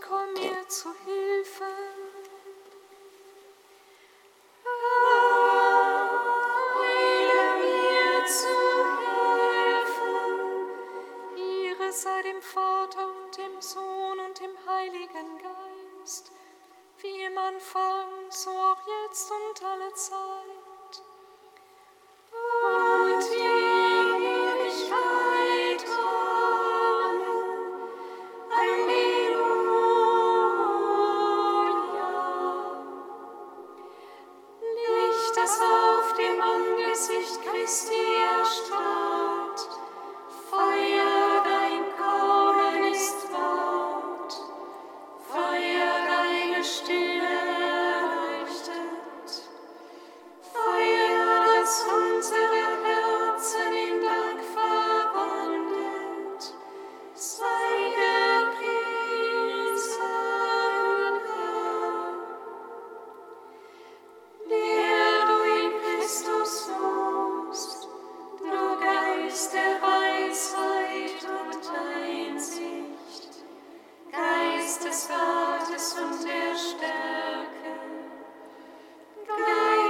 komm mir zu Hilfe. Eile mir zu Hilfe. Ihre sei dem Vater und dem Sohn und dem Heiligen Geist, wie im Anfang, so auch jetzt und alle Zeit.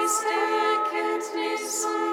Christi, Erkenntnis. und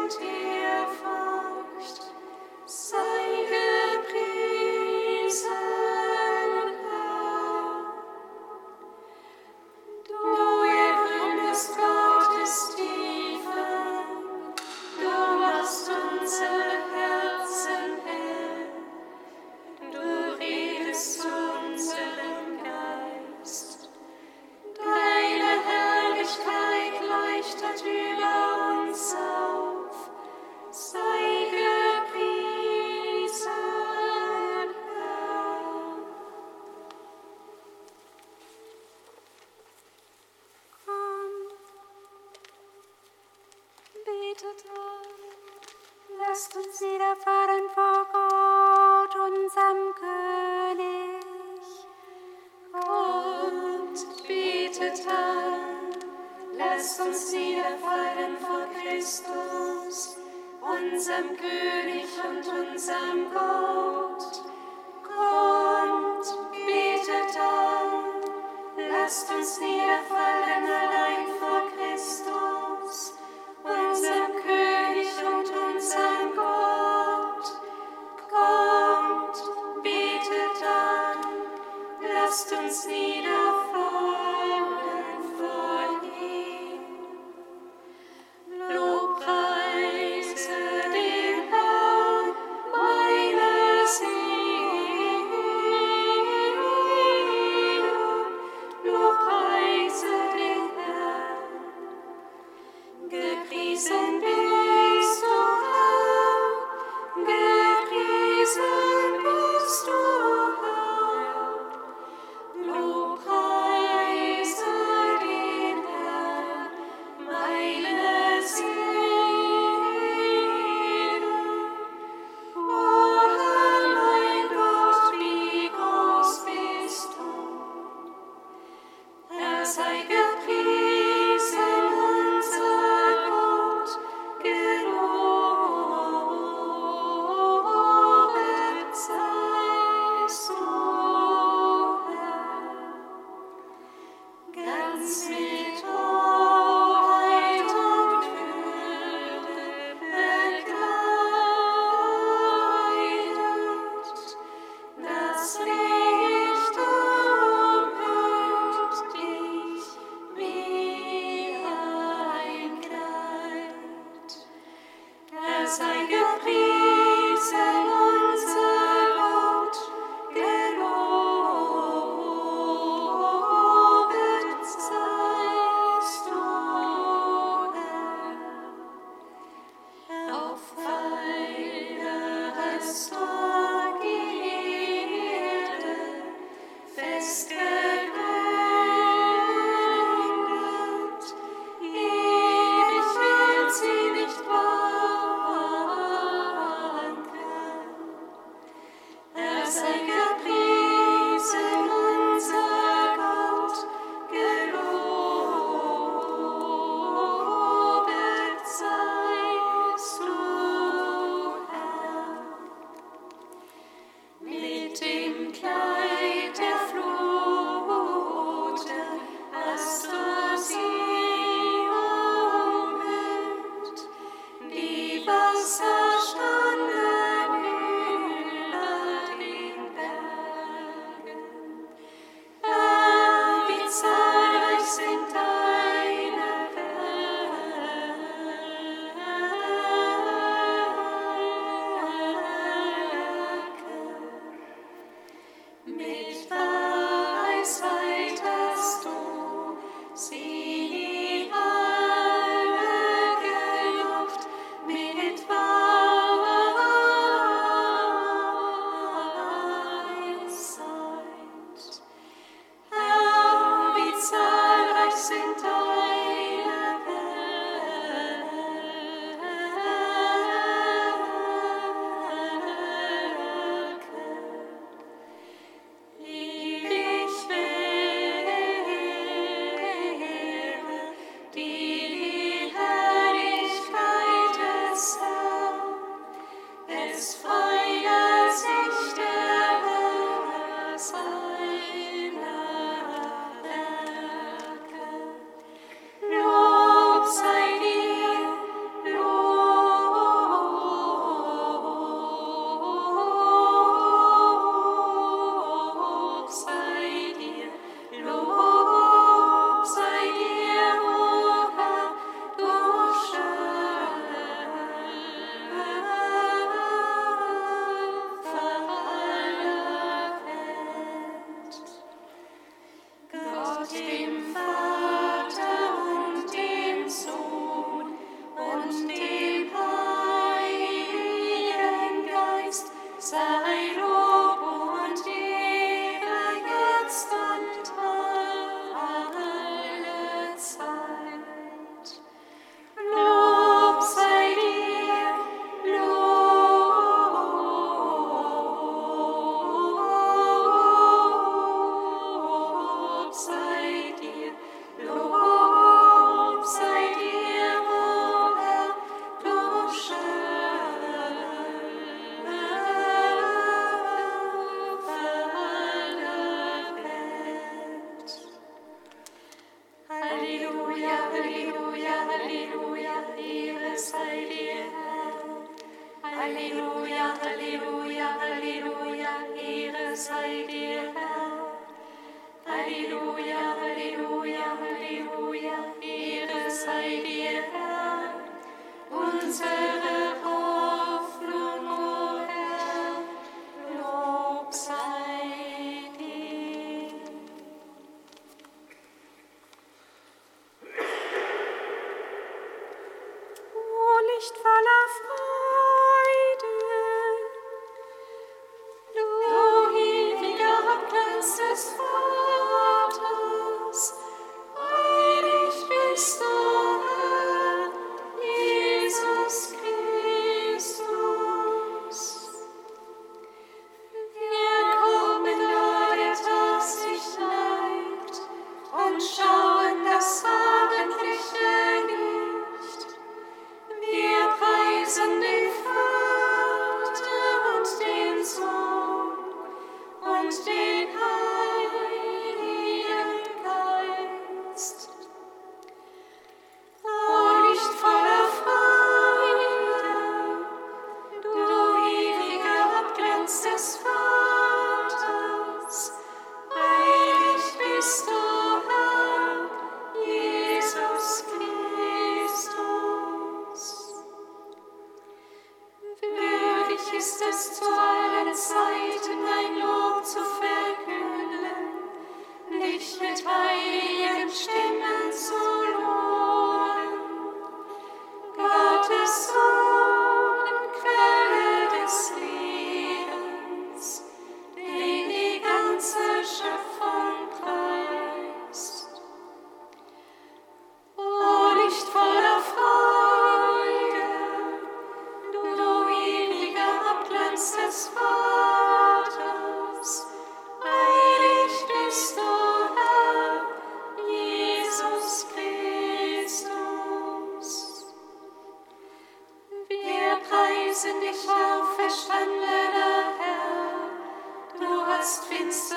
fast fits.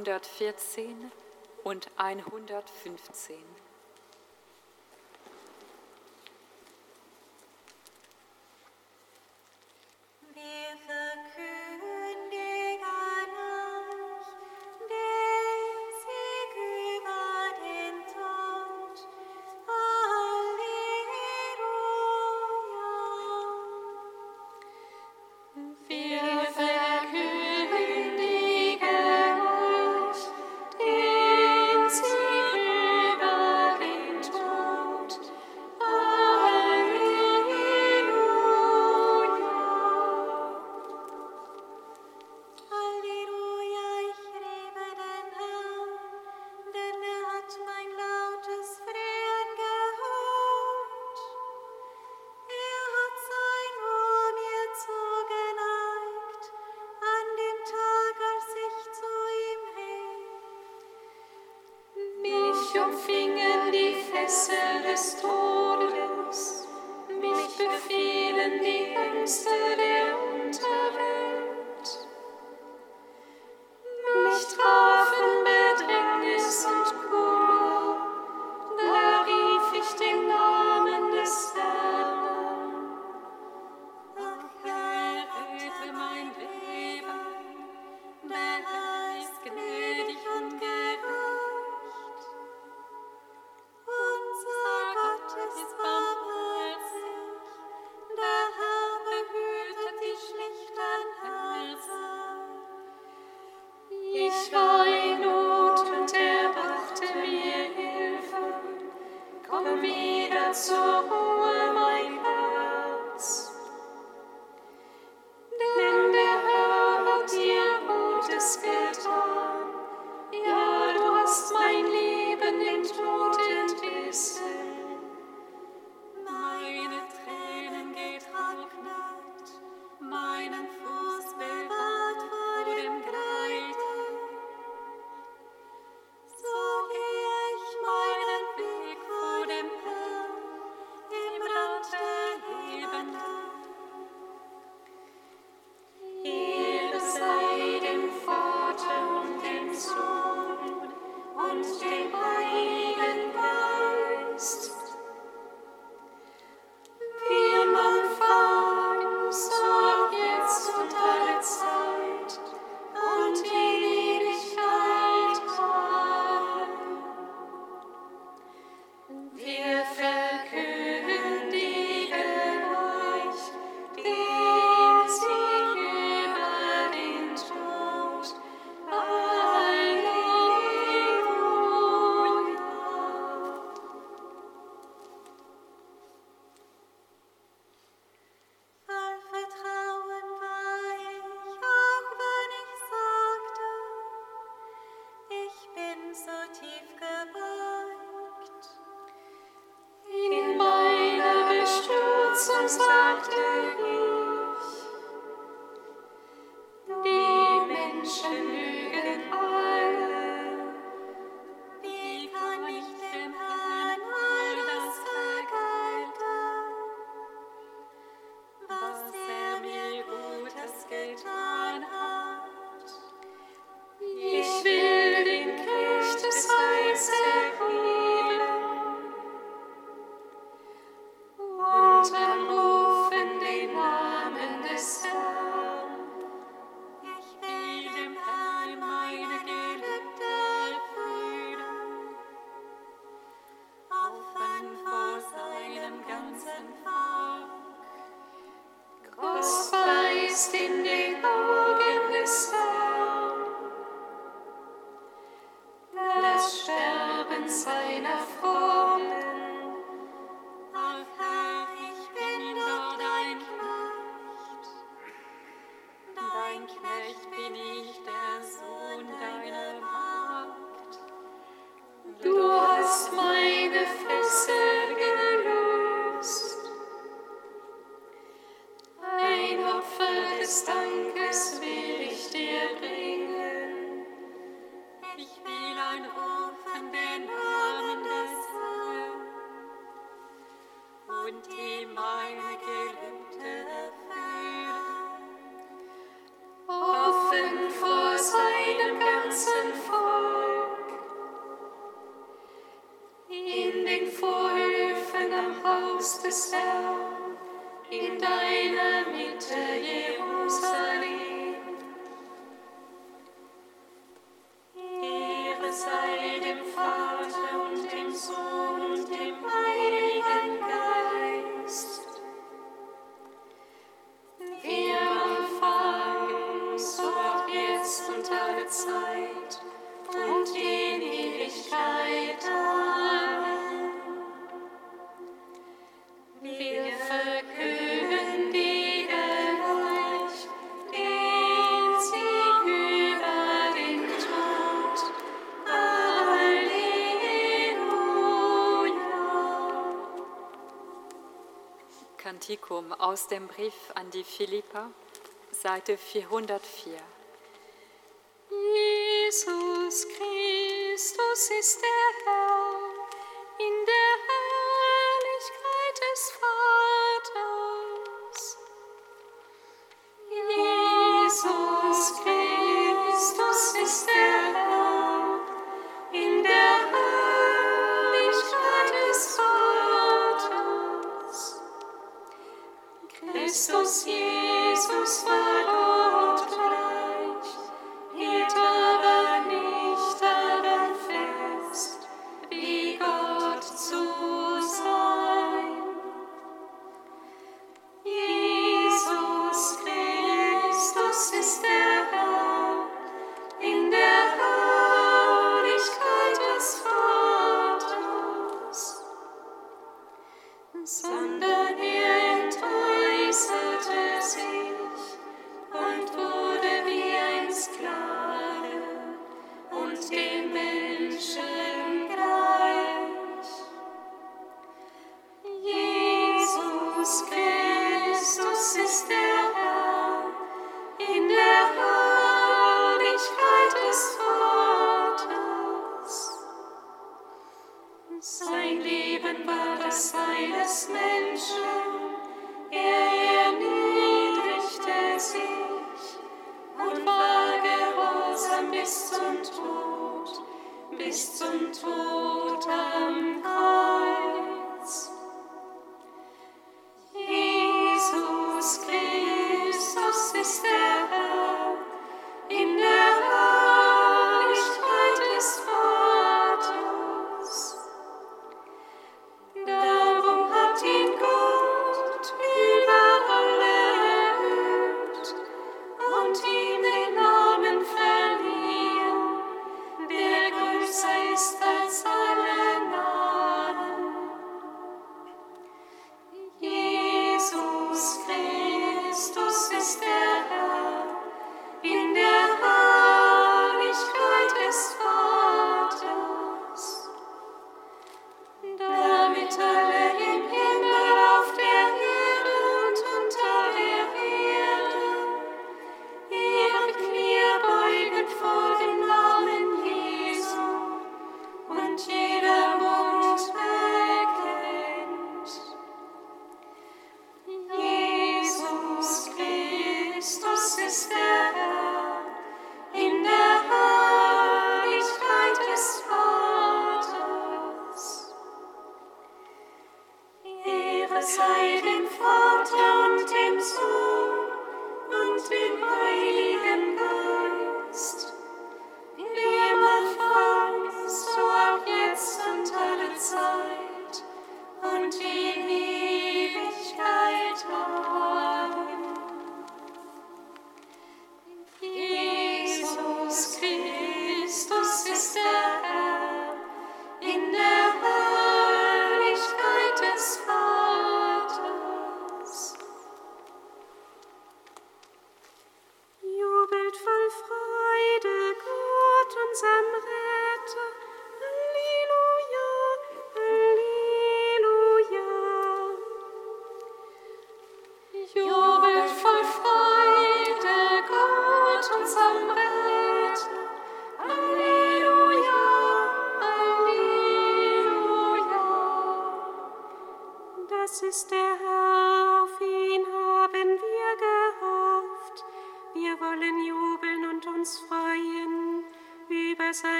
114 und 115. Kantikum aus dem Brief an die Philippa, Seite 404. Jesus Christus ist der Herr, bis zum Tod. Christus ist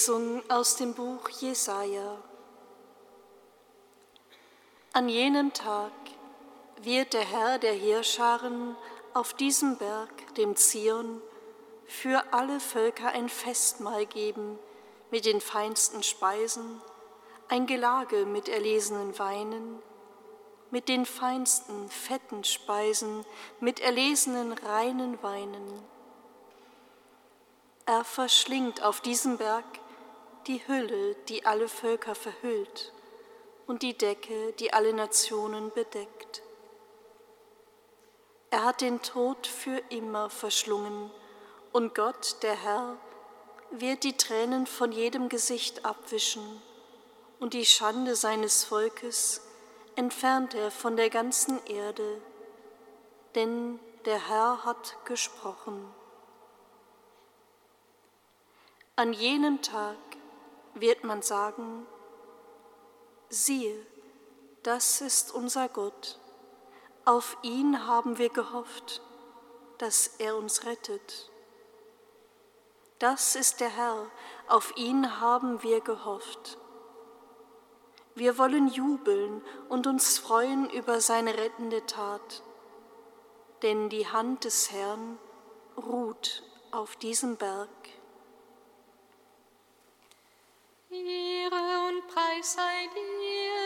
Lesung aus dem Buch Jesaja. An jenem Tag wird der Herr der Heerscharen auf diesem Berg, dem Zion, für alle Völker ein Festmahl geben mit den feinsten Speisen, ein Gelage mit erlesenen Weinen, mit den feinsten fetten Speisen, mit erlesenen reinen Weinen. Er verschlingt auf diesem Berg die Hülle, die alle Völker verhüllt, und die Decke, die alle Nationen bedeckt. Er hat den Tod für immer verschlungen, und Gott, der Herr, wird die Tränen von jedem Gesicht abwischen, und die Schande seines Volkes entfernt er von der ganzen Erde, denn der Herr hat gesprochen. An jenem Tag wird man sagen, siehe, das ist unser Gott, auf ihn haben wir gehofft, dass er uns rettet. Das ist der Herr, auf ihn haben wir gehofft. Wir wollen jubeln und uns freuen über seine rettende Tat, denn die Hand des Herrn ruht auf diesem Berg. Ehre und Preis sei dir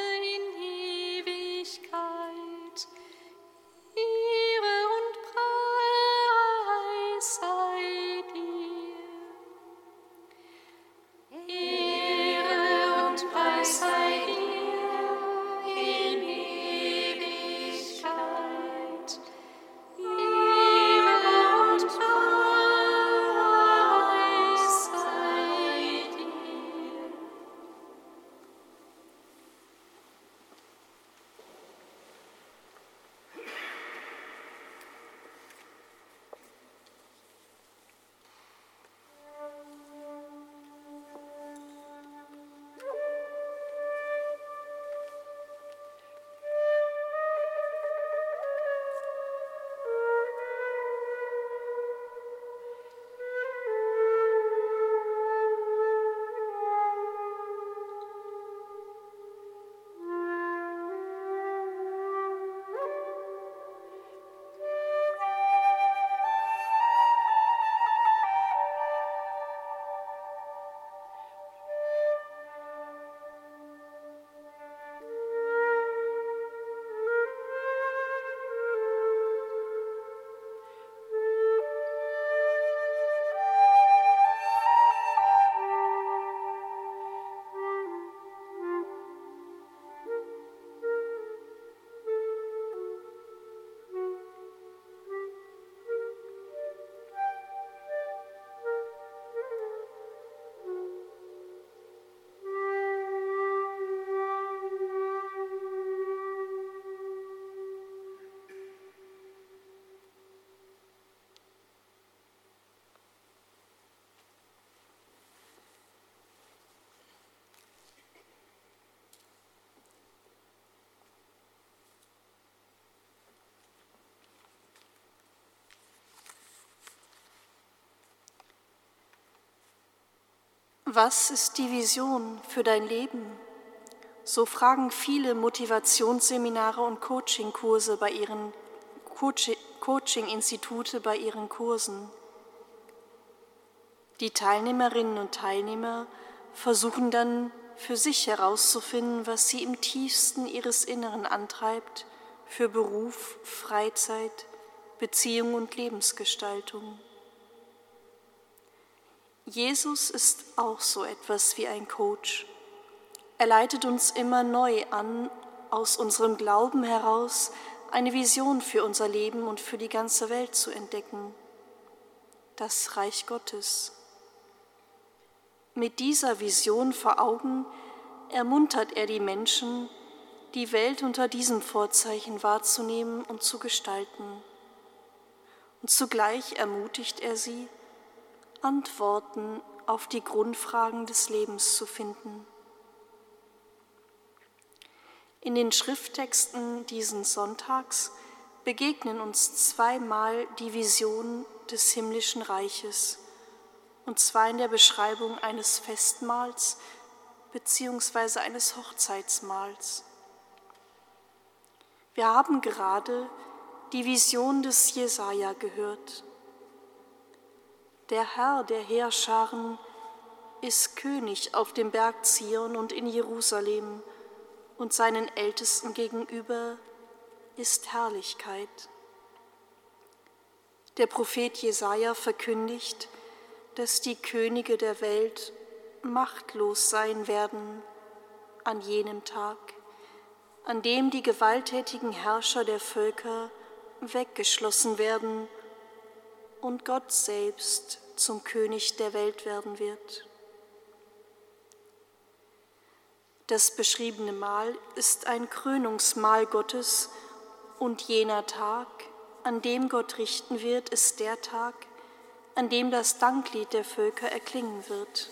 Was ist die Vision für dein Leben? So fragen viele Motivationsseminare und Coachingkurse bei ihren Coaching-Institute bei ihren Kursen. Die Teilnehmerinnen und Teilnehmer versuchen dann für sich herauszufinden, was sie im tiefsten ihres Inneren antreibt für Beruf, Freizeit, Beziehung und Lebensgestaltung. Jesus ist auch so etwas wie ein Coach. Er leitet uns immer neu an, aus unserem Glauben heraus eine Vision für unser Leben und für die ganze Welt zu entdecken. Das Reich Gottes. Mit dieser Vision vor Augen ermuntert er die Menschen, die Welt unter diesem Vorzeichen wahrzunehmen und zu gestalten. Und zugleich ermutigt er sie, Antworten auf die Grundfragen des Lebens zu finden. In den Schrifttexten diesen Sonntags begegnen uns zweimal die Vision des himmlischen Reiches, und zwar in der Beschreibung eines Festmahls bzw. eines Hochzeitsmahls. Wir haben gerade die Vision des Jesaja gehört. Der Herr der Heerscharen ist König auf dem Berg Zion und in Jerusalem, und seinen Ältesten gegenüber ist Herrlichkeit. Der Prophet Jesaja verkündigt, dass die Könige der Welt machtlos sein werden an jenem Tag, an dem die gewalttätigen Herrscher der Völker weggeschlossen werden und Gott selbst zum König der Welt werden wird. Das beschriebene Mahl ist ein Krönungsmahl Gottes und jener Tag, an dem Gott richten wird, ist der Tag, an dem das Danklied der Völker erklingen wird.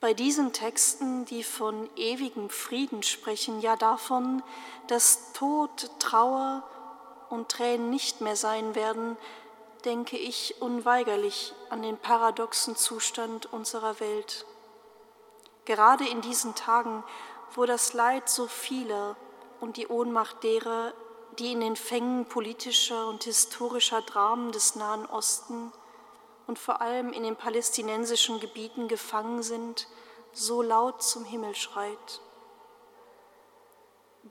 Bei diesen Texten, die von ewigem Frieden sprechen, ja davon, dass Tod, Trauer und Tränen nicht mehr sein werden, denke ich unweigerlich an den paradoxen Zustand unserer Welt. Gerade in diesen Tagen, wo das Leid so vieler und die Ohnmacht derer, die in den Fängen politischer und historischer Dramen des Nahen Osten und vor allem in den palästinensischen Gebieten gefangen sind, so laut zum Himmel schreit.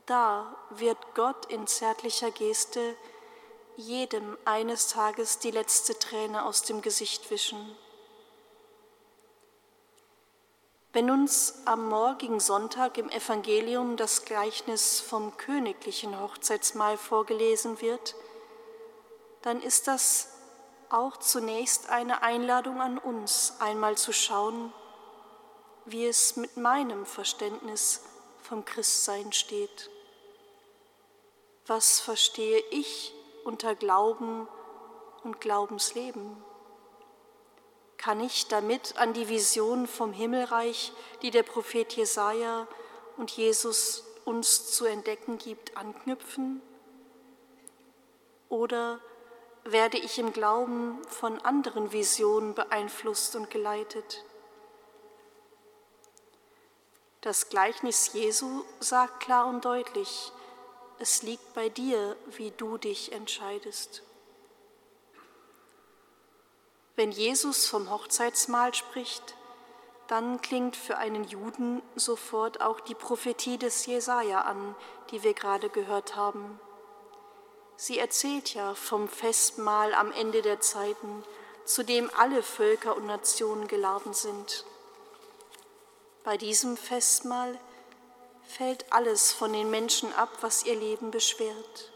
Da wird Gott in zärtlicher Geste jedem eines Tages die letzte Träne aus dem Gesicht wischen. Wenn uns am morgigen Sonntag im Evangelium das Gleichnis vom königlichen Hochzeitsmahl vorgelesen wird, dann ist das auch zunächst eine Einladung an uns, einmal zu schauen, wie es mit meinem Verständnis vom Christsein steht. Was verstehe ich unter Glauben und Glaubensleben? Kann ich damit an die Vision vom Himmelreich, die der Prophet Jesaja und Jesus uns zu entdecken gibt, anknüpfen? Oder werde ich im Glauben von anderen Visionen beeinflusst und geleitet? Das Gleichnis Jesu sagt klar und deutlich, es liegt bei dir, wie du dich entscheidest. Wenn Jesus vom Hochzeitsmahl spricht, dann klingt für einen Juden sofort auch die Prophetie des Jesaja an, die wir gerade gehört haben. Sie erzählt ja vom Festmahl am Ende der Zeiten, zu dem alle Völker und Nationen geladen sind. Bei diesem Festmahl fällt alles von den Menschen ab, was ihr Leben beschwert.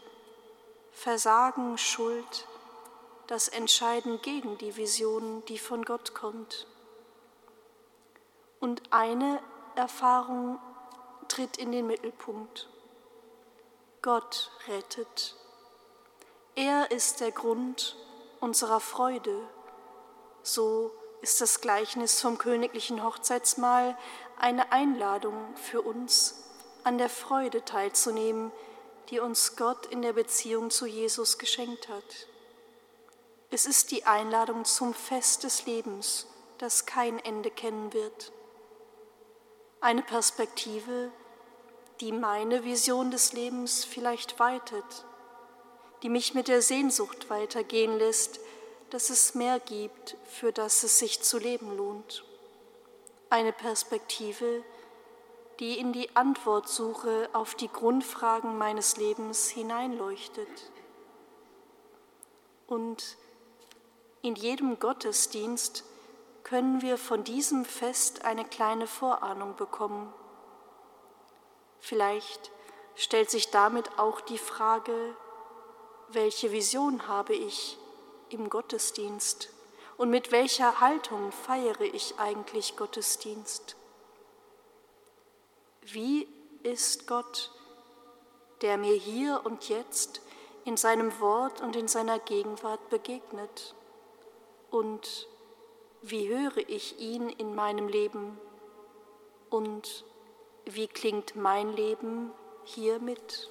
Versagen, Schuld, das Entscheiden gegen die Vision, die von Gott kommt. Und eine Erfahrung tritt in den Mittelpunkt. Gott rettet. Er ist der Grund unserer Freude. So ist das Gleichnis vom königlichen Hochzeitsmahl eine Einladung für uns, an der Freude teilzunehmen, die uns Gott in der Beziehung zu Jesus geschenkt hat. Es ist die Einladung zum Fest des Lebens, das kein Ende kennen wird. Eine Perspektive, die meine Vision des Lebens vielleicht weitet, die mich mit der Sehnsucht weitergehen lässt, dass es mehr gibt, für das es sich zu leben lohnt. Eine Perspektive, die in die Antwortsuche auf die Grundfragen meines Lebens hineinleuchtet. Und in jedem Gottesdienst können wir von diesem Fest eine kleine Vorahnung bekommen. Vielleicht stellt sich damit auch die Frage, welche Vision habe ich im Gottesdienst und mit welcher Haltung feiere ich eigentlich Gottesdienst? Wie ist Gott, der mir hier und jetzt in seinem Wort und in seiner Gegenwart begegnet? Und wie höre ich ihn in meinem Leben? Und wie klingt mein Leben hier mit?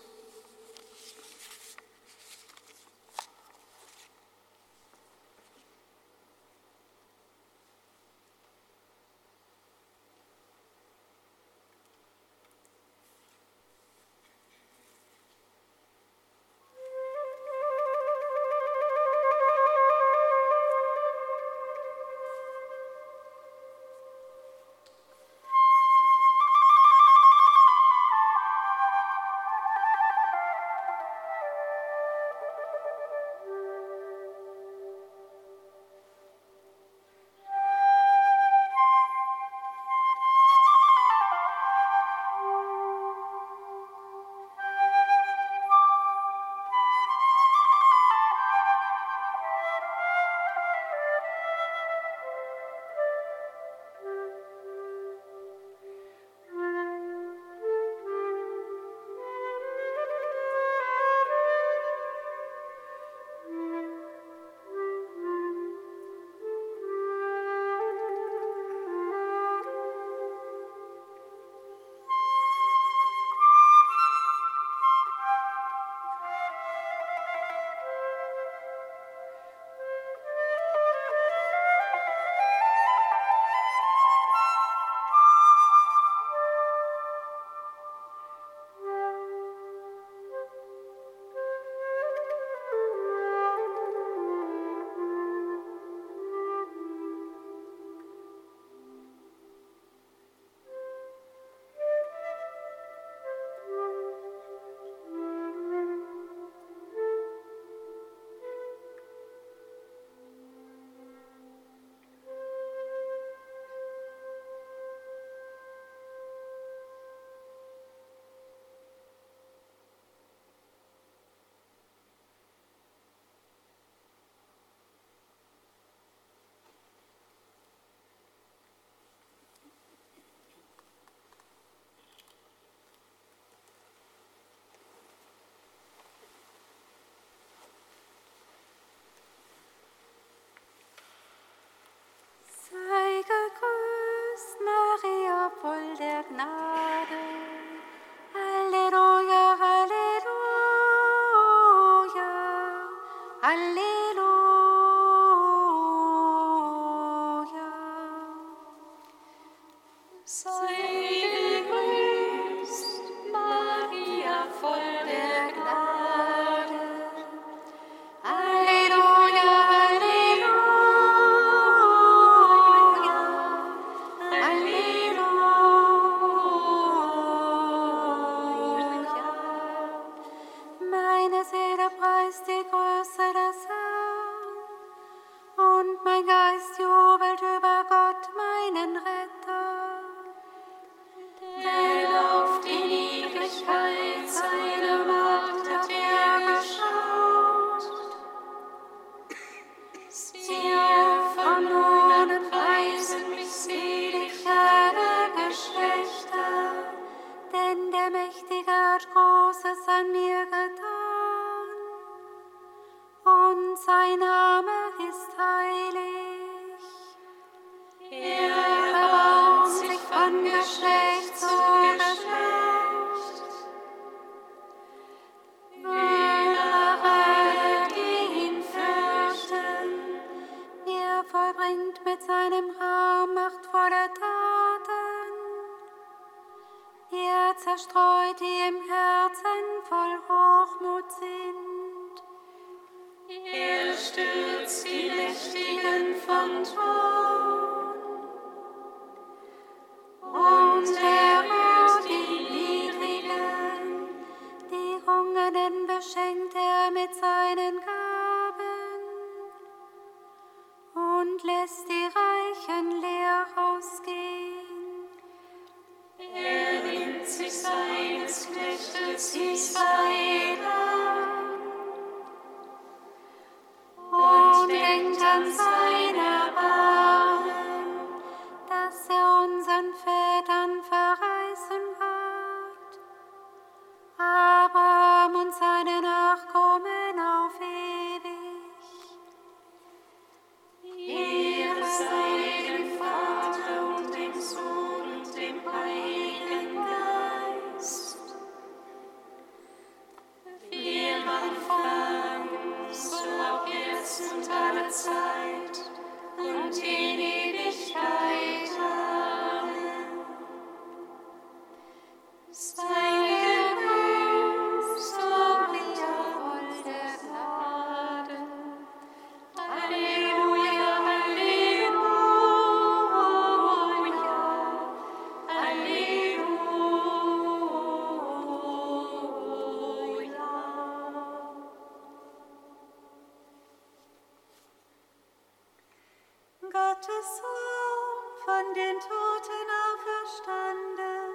Gottes Sohn, von den Toten auferstanden,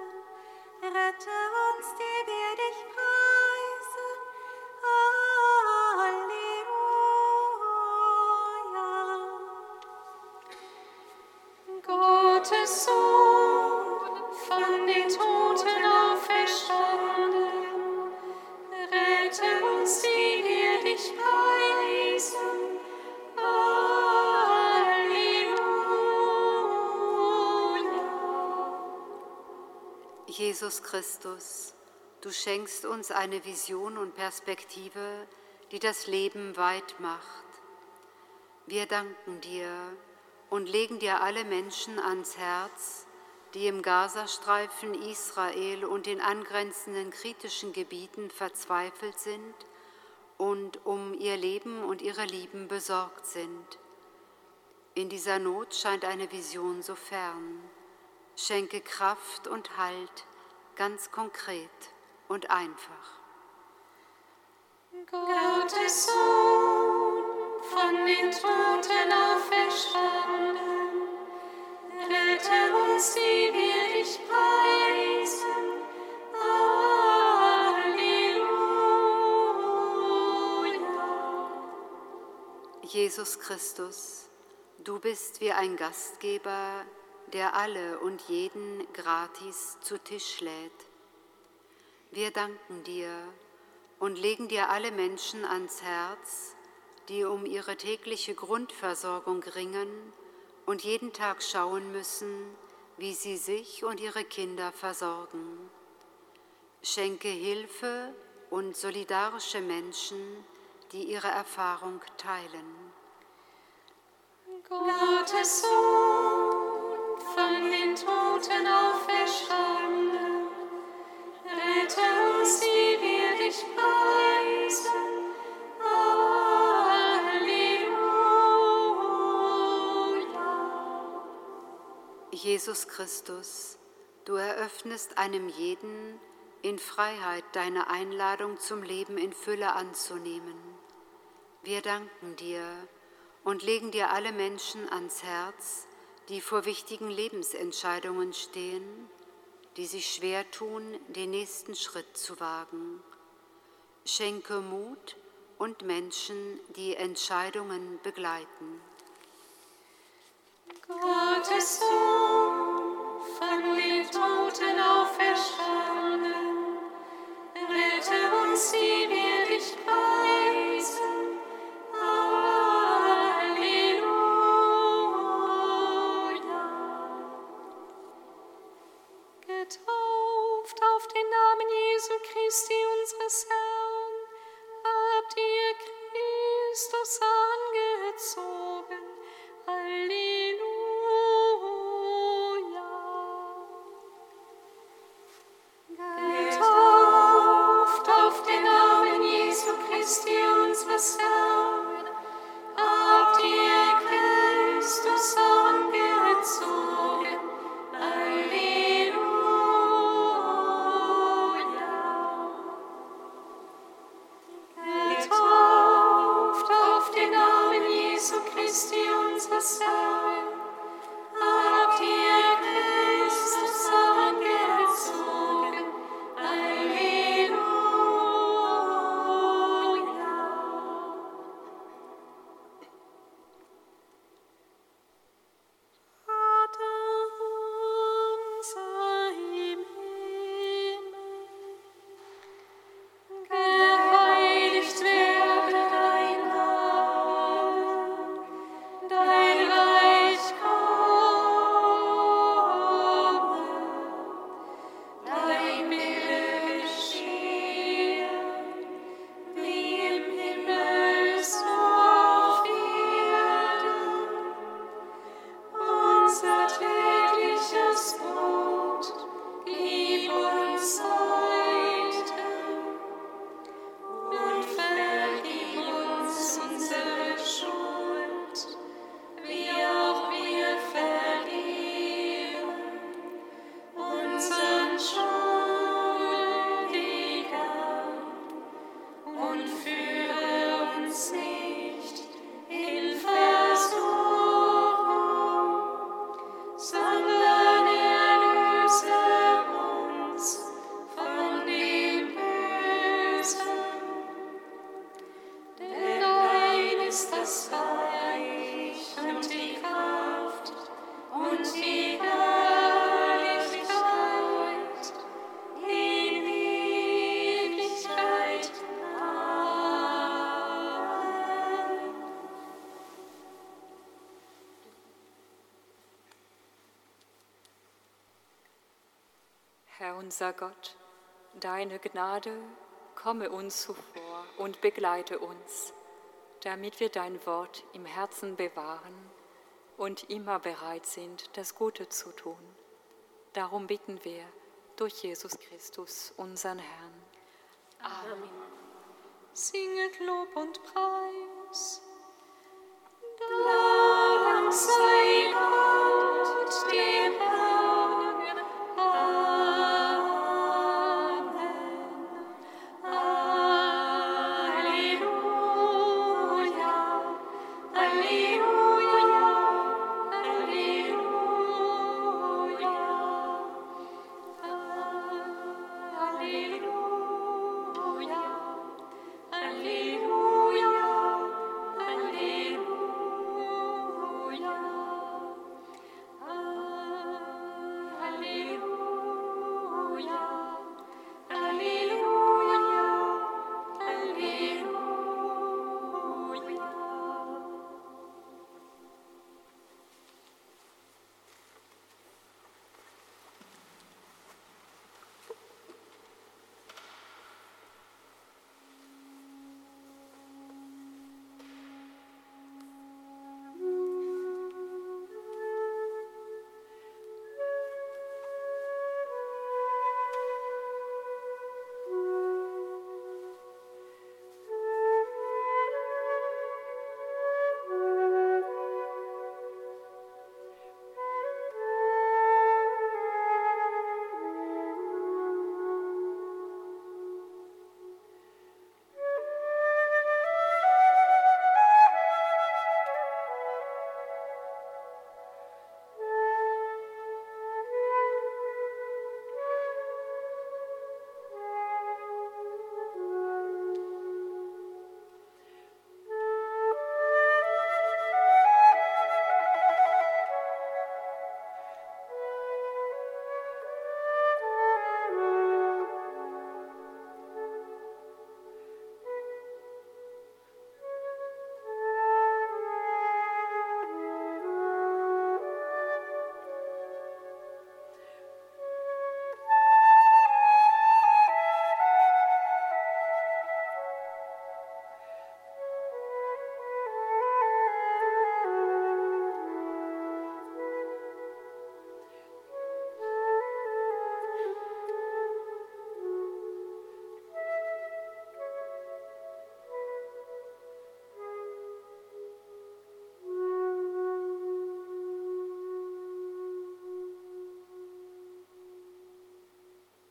rette uns, die wir dich preisen. Halleluja. Gottes Sohn, Jesus Christus, du schenkst uns eine Vision und Perspektive, die das Leben weit macht. Wir danken dir und legen dir alle Menschen ans Herz, die im Gazastreifen Israel und den angrenzenden kritischen Gebieten verzweifelt sind und um ihr Leben und ihre Lieben besorgt sind. In dieser Not scheint eine Vision so fern. Schenke Kraft und Halt ganz konkret und einfach. Gottes Sohn, von den Toten auferstanden, rette uns, die wir dich preisen. Halleluja. Jesus Christus, du bist wie ein Gastgeber, der alle und jeden gratis zu Tisch lädt. Wir danken dir und legen dir alle Menschen ans Herz, die um ihre tägliche Grundversorgung ringen und jeden Tag schauen müssen, wie sie sich und ihre Kinder versorgen. Schenke Hilfe und solidarische Menschen, die ihre Erfahrung teilen. Gottes Sohn, Jesus Christus, du eröffnest einem jeden in Freiheit deine Einladung zum Leben in Fülle anzunehmen. Wir danken dir und legen dir alle Menschen ans Herz, die vor wichtigen Lebensentscheidungen stehen, die sich schwer tun, den nächsten Schritt zu wagen. Schenke Mut und Menschen, die Entscheidungen begleiten. Gottes Sohn, von den Toten auferstanden, rette uns, die unser Gott, deine Gnade komme uns zuvor und begleite uns, damit wir dein Wort im Herzen bewahren und immer bereit sind, das Gute zu tun. Darum bitten wir durch Jesus Christus, unseren Herrn. Amen. Singet Lob und Preis. Dank sei Gott.